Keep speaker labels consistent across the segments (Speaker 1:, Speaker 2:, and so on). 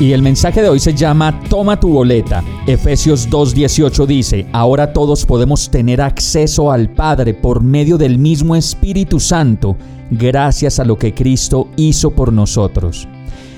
Speaker 1: Y el mensaje de hoy se llama Toma tu boleta. Efesios 2.18 dice, ahora todos podemos tener acceso al Padre por medio del mismo Espíritu Santo, gracias a lo que Cristo hizo por nosotros.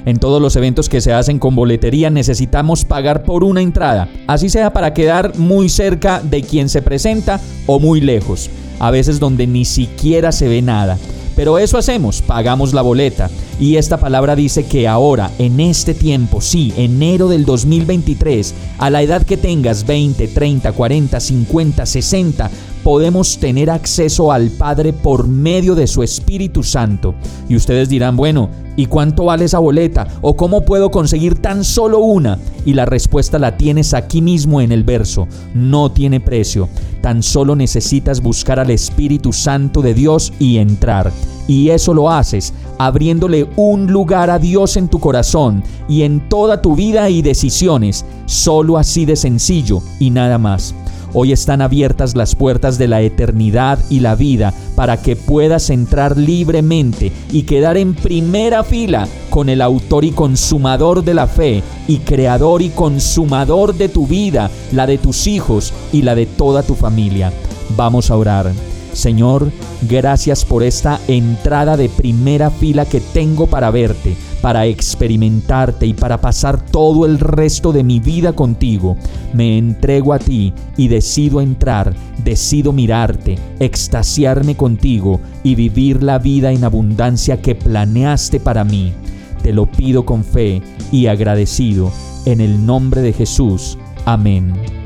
Speaker 1: En todos los eventos que se hacen con boletería necesitamos pagar por una entrada, así sea para quedar muy cerca de quien se presenta o muy lejos, a veces donde ni siquiera se ve nada. Pero eso hacemos, pagamos la boleta. Y esta palabra dice que ahora, en este tiempo, sí, enero del 2023, a la edad que tengas 20, 30, 40, 50, 60, podemos tener acceso al Padre por medio de su Espíritu Santo. Y ustedes dirán, bueno, ¿y cuánto vale esa boleta? ¿O cómo puedo conseguir tan solo una? Y la respuesta la tienes aquí mismo en el verso. No tiene precio. Tan solo necesitas buscar al Espíritu Santo de Dios y entrar. Y eso lo haces abriéndole un lugar a Dios en tu corazón y en toda tu vida y decisiones. Solo así de sencillo y nada más. Hoy están abiertas las puertas de la eternidad y la vida para que puedas entrar libremente y quedar en primera fila con el autor y consumador de la fe y creador y consumador de tu vida, la de tus hijos y la de toda tu familia. Vamos a orar. Señor, gracias por esta entrada de primera fila que tengo para verte, para experimentarte y para pasar todo el resto de mi vida contigo. Me entrego a ti y decido entrar, decido mirarte, extasiarme contigo y vivir la vida en abundancia que planeaste para mí. Te lo pido con fe y agradecido, en el nombre de Jesús. Amén.